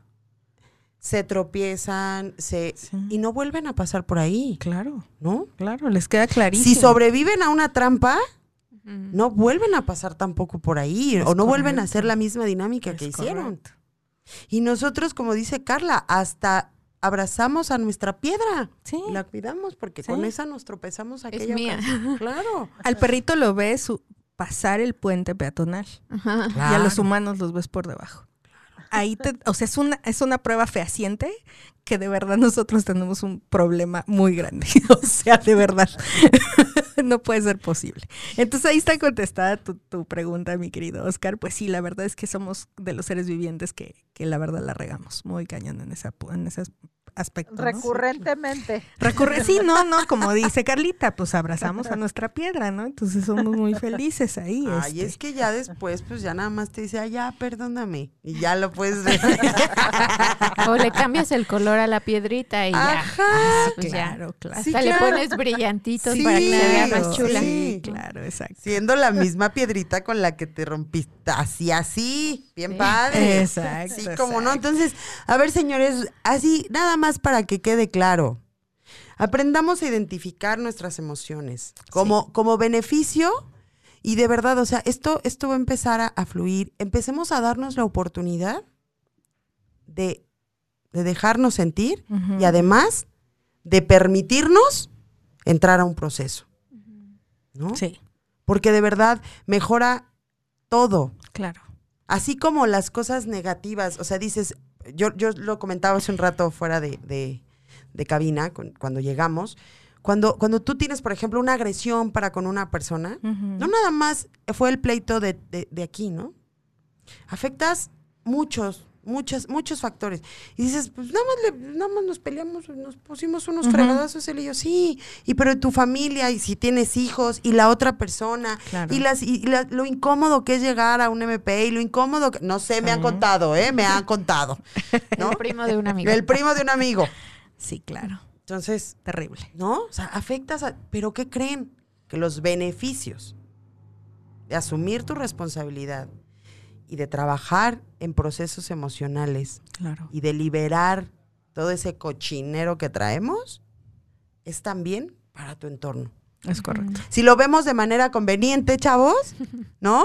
Se tropiezan se, Sí. y no vuelven a pasar por ahí, Claro, ¿no? claro, les queda clarísimo. Si sobreviven a una trampa, no vuelven a pasar tampoco por ahí Es o no vuelven a hacer la misma dinámica que Es hicieron. correcto. Y nosotros, como dice Carla, hasta abrazamos a nuestra piedra. Sí. La cuidamos porque Sí. con esa nos tropezamos aquella mía. ocasión. [LAUGHS] Claro. Al perrito lo ves su- pasar el puente peatonal Ajá. y a los humanos los ves por debajo. Ahí te, o sea, es una, es una prueba fehaciente que de verdad nosotros tenemos un problema muy grande. [LAUGHS] O sea, de verdad. [LAUGHS] no puede ser posible. Entonces ahí está contestada tu, tu pregunta, mi querido Oscar. Pues sí, la verdad es que somos de los seres vivientes que, que la verdad la regamos muy cañón en, esa, en ese aspecto. ¿no? Recurrentemente. [LAUGHS] Recurre, sí, no, no, como dice Carlita, pues abrazamos a nuestra piedra, ¿no? Entonces somos muy felices ahí. Ay, este. es que ya después, pues ya nada más te dice, ay, ya, perdóname. Y ya lo puedes ver. [LAUGHS] O le cambias el color a la piedrita y ya. Ajá. Ah, pues ya. claro, claro. Hasta Sí, le claro. pones brillantitos Sí, para que se vea más chula. sí. claro, exacto. Siendo la misma piedrita con la que te rompiste. Así, así. Bien padre. Exacto, Sí, como no. Entonces, a ver, señores, así, nada más para que quede claro. Aprendamos a identificar nuestras emociones como, como beneficio y de verdad, o sea, esto, esto va a empezar a, a fluir. Empecemos a darnos la oportunidad de, de dejarnos sentir y además de permitirnos entrar a un proceso. ¿No? Sí, Porque de verdad mejora todo. claro. Así como las cosas negativas, o sea, dices, yo, yo lo comentaba hace un rato fuera de, de- de cabina, con- cuando llegamos, cuando, cuando tú tienes, por ejemplo, una agresión para con una persona, no nada más fue el pleito de, de- de aquí, ¿no? Afectas muchos, muchos, muchos factores. Y dices, pues nada más, le- nada más nos peleamos, nos pusimos unos Ujú. fregadazos él y yo, sí, y pero tu familia, y si tienes hijos, y la otra persona, Claro. y, las, y la- lo incómodo que es llegar a un MP, y lo incómodo que, no sé, me han contado, ¿eh? Me han contado, [LAUGHS] ¿no? El primo de un amigo. El primo de un amigo. Sí, claro. Entonces, Terrible. ¿no? O sea, afectas a... ¿Pero qué creen? Que los beneficios de asumir tu responsabilidad y de trabajar en procesos emocionales Claro. y de liberar todo ese cochinero que traemos es también para tu entorno. Es correcto. Si lo vemos de manera conveniente, chavos, [LAUGHS] ¿no?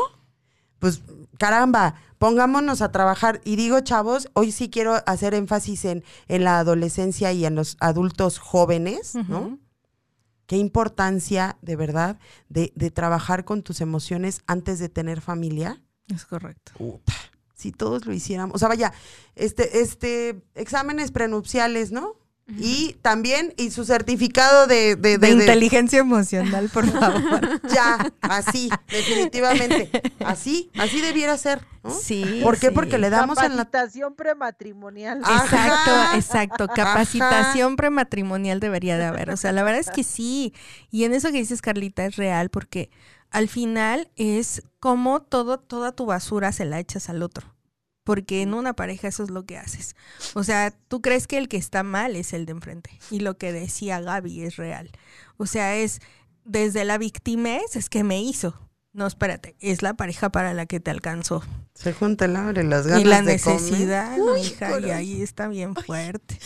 Pues caramba, pongámonos a trabajar. Y digo, chavos, hoy sí quiero hacer énfasis en, en la adolescencia y en los adultos jóvenes, ¿no? Qué importancia, de verdad, de, de trabajar con tus emociones antes de tener familia. Es correcto. Si todos lo hiciéramos. O sea, vaya, este, este, exámenes prenupciales, ¿no? Y también, y su certificado de, de, De, de- de- inteligencia emocional, por [LAUGHS] favor. ya, así, definitivamente. Así, así debiera ser, ¿no? Sí. ¿Por qué? sí. Porque le damos en la... Capacitación prematrimonial. Exacto, Ajá. exacto. Capacitación prematrimonial debería de haber. O sea, la verdad es que sí. Y en eso que dices, Carlita, es real, porque al final es como todo, toda tu basura se la echas al otro. Porque en una pareja eso es lo que haces. O sea, tú crees que el que está mal es el de enfrente. Y lo que decía Gaby es real. O sea, es desde la victimez, es que me hizo. No, espérate, es la pareja para la que te alcanzó. Se junta el hambre, las ganas Y la de comer. necesidad, Uy, hija, y ahí está bien fuerte.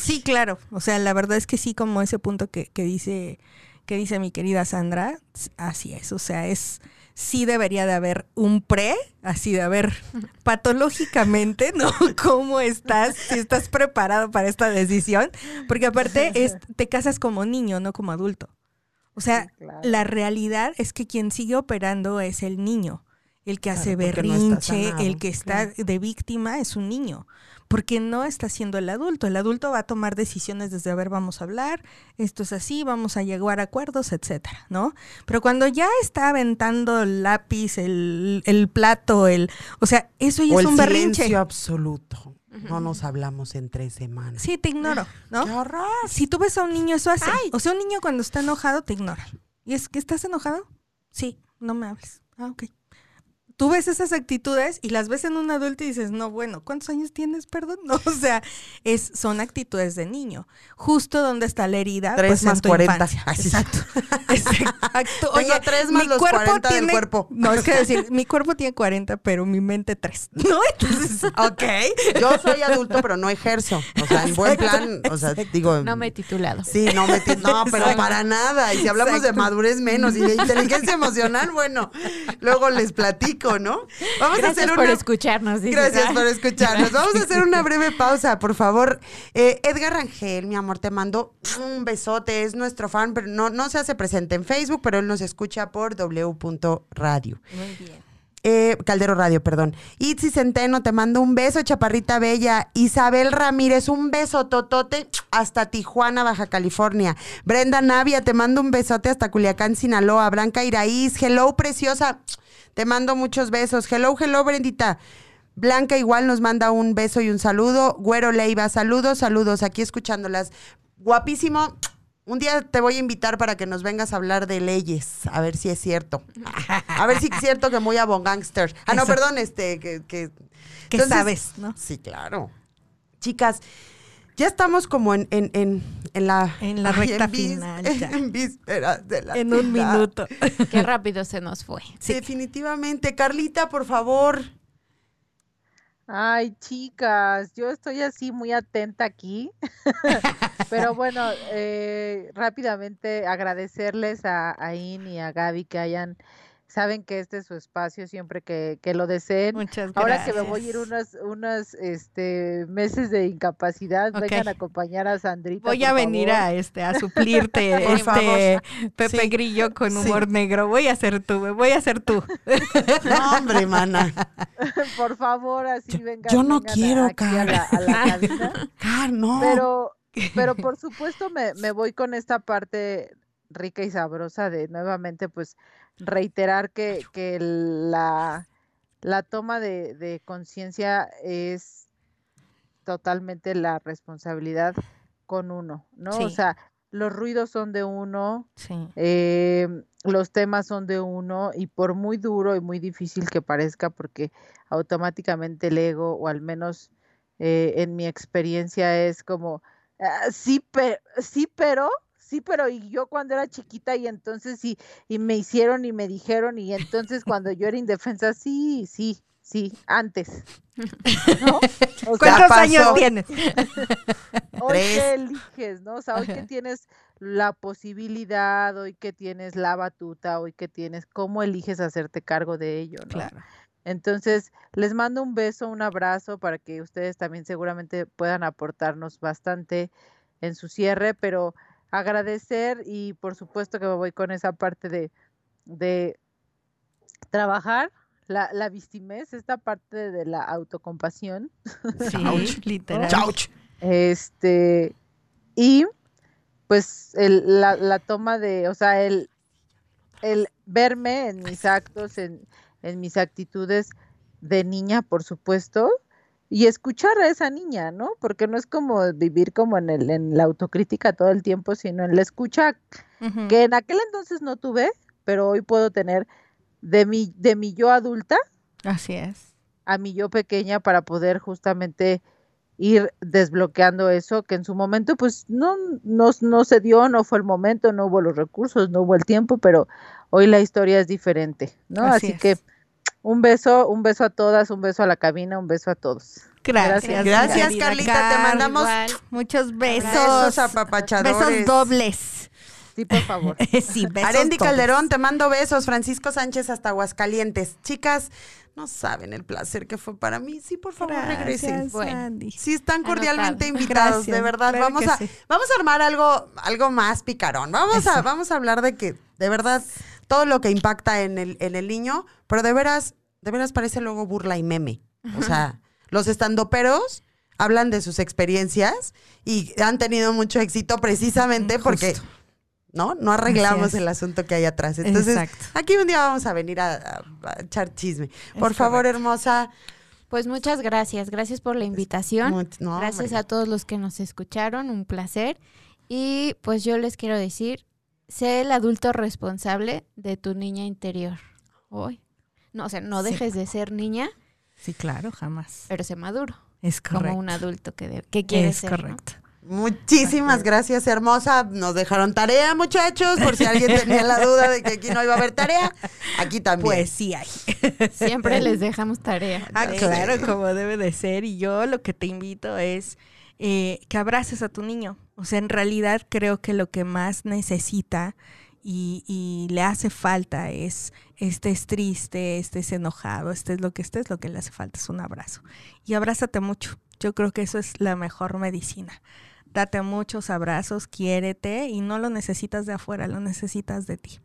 Sí, claro. O sea, la verdad es que sí, como ese punto que, que dice, que dice mi querida Sandra, así es. O sea, es sí debería de haber un pre, así de haber [LAUGHS] patológicamente, ¿no? [LAUGHS] ¿Cómo estás? Si estás preparado para esta decisión. Porque aparte [LAUGHS] es, te casas como niño, no como adulto. O sea, Sí, claro. la realidad es que quien sigue operando es el niño. El que hace Claro, no berrinche, el que está claro. de víctima es un niño. Porque no está siendo el adulto. El adulto va a tomar decisiones desde, a ver, vamos a hablar, esto es así, vamos a llegar a acuerdos, etcétera, ¿no? Pero cuando ya está aventando el lápiz, el, el plato, el. O sea, eso ya O es un berrinche. silencio absoluto. No nos hablamos en tres semanas. Sí, te ignoro, ¿no? ¡Qué horror! Si tú ves a un niño, eso hace. O sea, un niño cuando está enojado te ignora. ¿Y es que estás enojado? Sí, no me hables. Ah, ok. Tú ves esas actitudes y las ves en un adulto y dices, no, bueno, ¿cuántos años tienes, perdón? [LAUGHS] No, o sea, es, son actitudes de niño. Justo donde está la herida, Tres pues más tu 40. infancia. Ay, sí. Exacto. [LAUGHS] [LAUGHS] Exacto. Tengo tres más los 40 del cuerpo. No, es que decir, mi cuerpo tiene 40, pero mi mente 3. ¿No? Entonces, ok. Yo soy adulto, pero no ejerzo. O sea, en buen plan, o sea, digo... No me he titulado. Sí, no me... ti- No, pero Exacto. para nada. Y si hablamos de madurez menos y de inteligencia emocional, bueno, luego les platico, ¿no? Vamos a Gracias hacer por una... escucharnos. dice. Gracias por escucharnos. Vamos a hacer una breve pausa, por favor. Eh, Edgar Rangel, mi amor, te mando un besote. Es nuestro fan, pero no, no se hace presente en Facebook, pero él nos escucha por w.radio. Muy bien. Eh, Caldero Radio, perdón. Itzi Centeno, te mando un beso, chaparrita bella. Isabel Ramírez, un beso totote hasta Tijuana, Baja California. Brenda Navia, te mando un besote hasta Culiacán, Sinaloa. Blanca Iraíz, hello, preciosa. Te mando muchos besos. Hello, hello, Brendita. Blanca igual nos manda un beso y un saludo. Güero Leiva, saludos, saludos, aquí escuchándolas. Guapísimo. Un día te voy a invitar para que nos vengas a hablar de leyes, a ver si es cierto. [LAUGHS] A ver si es cierto que muy abogánster. Ah, no, Eso. perdón, este, que... que ¿Qué Entonces- sabes, no? Sí, claro. Chicas, ya estamos como en, en, en, en la... En la ay, recta vis- final, ya. En vísperas de la En un final. minuto. [LAUGHS] Qué rápido se nos fue. Definitivamente. Carlita, por favor. Ay, chicas, yo estoy así muy atenta aquí. [LAUGHS] Pero bueno, eh, rápidamente agradecerles a, a In y a Gaby que hayan, saben que este es su espacio siempre que, que lo deseen. Muchas gracias. Ahora que me voy a ir unos, unos este, meses de incapacidad, vengan a acompañar a Sandrita. Voy a venir favor. a este a [LAUGHS] suplirte Por este. Pepe Sí. Grillo con Sí. humor negro. Voy a ser tú, voy a ser tú. No, hombre, mana. [LAUGHS] Por favor, así vengan. yo no vengan a- quiero, a la, a la cabina. [LAUGHS] Car, no. Pero, pero por supuesto me, me voy con esta parte rica y sabrosa de nuevamente pues reiterar que, que la, la toma de, de conciencia es totalmente la responsabilidad con uno, ¿no? O sea, los ruidos son de uno, Sí. eh, los temas son de uno y por muy duro y muy difícil que parezca, porque automáticamente el ego, o al menos eh, en mi experiencia es como, "Ah, sí, pero, sí, pero, sí, pero, y yo cuando era chiquita y entonces sí, y me hicieron y me dijeron y entonces cuando yo era indefensa, sí, sí, sí, antes. ¿no? O sea, ¿Cuántos años tienes? [LAUGHS] hoy que eliges, ¿no? O sea, hoy que tienes la posibilidad, hoy que tienes la batuta, hoy que tienes cómo eliges hacerte cargo de ello, ¿no? Claro. Entonces, les mando un beso, un abrazo para que ustedes también seguramente puedan aportarnos bastante en su cierre, pero agradecer y por supuesto que me voy con esa parte de, de trabajar la, la vistimez, esta parte de la autocompasión. Sí, [LAUGHS] literal. Chauch. Este, y pues el- la, la toma de, o sea, el, el verme en mis actos, en, en mis actitudes de niña, por supuesto, y escuchar a esa niña, ¿no? Porque no es como vivir como en, el, en la autocrítica todo el tiempo, sino en la escucha que en aquel entonces no tuve, pero hoy puedo tener de mi, de mi yo adulta Así es. a mi yo pequeña para poder justamente ir desbloqueando eso que en su momento pues no, no, no se dio, no fue el momento, no hubo los recursos, no hubo el tiempo, pero hoy la historia es diferente, ¿no? Así Así, es. que un beso, un beso a todas, un beso a la cabina, un beso a todos. Gracias. Gracias, Carlita, te mandamos Igual. Muchos besos. besos apapachadores. Besos dobles. Sí, por favor. [LAUGHS] sí, besos Arendi dobles. Calderón, te mando besos. Francisco Sánchez hasta Aguascalientes. Chicas, no saben el placer que fue para mí. Sí, por favor, regresen. Gracias, Bueno. Andy. Sí, están cordialmente Anotado. invitados, de verdad. claro vamos a sí. vamos a armar algo algo más picarón. Vamos a vamos a hablar de que de verdad todo lo que impacta en el en el niño, pero de veras de veras parece luego burla y meme. O sea, los estandoperos hablan de sus experiencias y han tenido mucho éxito precisamente porque. ¿no? No arreglamos el asunto que hay atrás. Entonces, Exacto. aquí un día vamos a venir a, a- a echar chisme. Por Es favor, correcto. hermosa. Pues muchas gracias, gracias por la invitación. Much- no, gracias hombre. a todos los que nos escucharon, un placer. Y pues yo les quiero decir, sé el adulto responsable de tu niña interior. Hoy. No, o sea, no Sí. dejes de ser niña, Sí, claro, jamás. pero sé maduro, Es correcto. como un adulto que, de- que quiere es ser. ¿no? correcto. Muchísimas gracias, hermosa. Nos dejaron tarea, muchachos, por si alguien tenía la duda de que aquí no iba a haber tarea. Aquí también. Pues sí hay. Siempre les dejamos tarea. Ah, claro, como debe de ser. Y yo lo que te invito es eh, que abraces a tu niño. O sea, en realidad creo que lo que más necesita y, le hace falta es, estés triste, estés enojado, estés lo que estés, lo que le hace falta es un abrazo. Y abrázate mucho. Yo creo que eso es la mejor medicina. Date muchos abrazos, quiérete y no lo necesitas de afuera, lo necesitas de ti.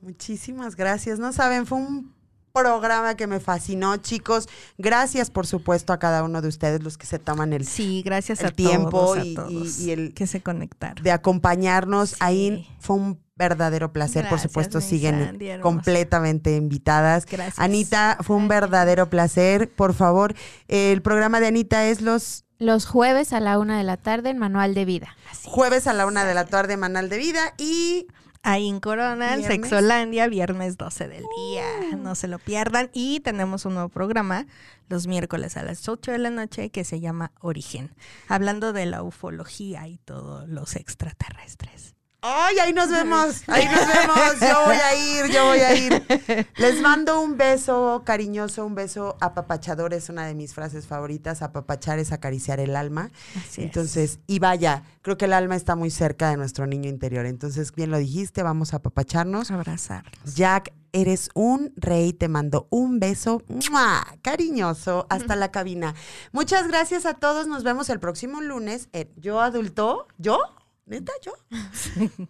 Muchísimas gracias. No saben, fue un programa que me fascinó, chicos. Gracias, por supuesto, a cada uno de ustedes, los que se toman el Sí, gracias el a tiempo todos, a y- todos y el- que se conectaron. de acompañarnos. Sí. Ahí fue un verdadero placer. Por supuesto, siguen completamente invitadas. Gracias. Anita, fue un verdadero placer. Por favor, el programa de Anita es los Los jueves a la una de la tarde en Manual de Vida. jueves a la una de la tarde, Manal de Vida. Y Ahí en Corona, en. Sexolandia, viernes 12 del día. No se lo pierdan. Y tenemos un nuevo programa los miércoles a las 8 de la noche que se llama Origen, hablando de la ufología y todos los extraterrestres. ¡Ay, ahí nos vemos! [LAUGHS] Ahí nos vemos. Yo voy a ir, yo voy a ir. [LAUGHS] Les mando un beso cariñoso, un beso apapachador. Es una de mis frases favoritas. Apapachar es acariciar el alma. Así es. Entonces, y vaya, creo que el alma está muy cerca de nuestro niño interior. Entonces, bien lo dijiste, vamos a apapacharnos. abrazarnos. Jack, eres un rey, te mando un beso ¡mua! cariñoso hasta la cabina. Muchas gracias a todos, nos vemos el próximo lunes en Yo Adulto. ¿Yo? ¿Neta yo? [LAUGHS]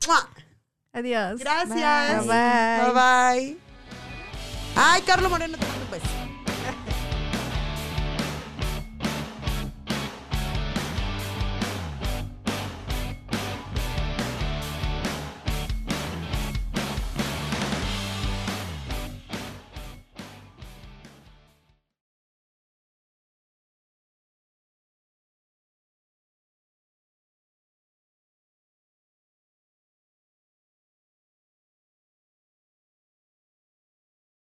Adiós. Gracias. Bye. Bye bye. Ay, Carlos Moreno, te mando un beso.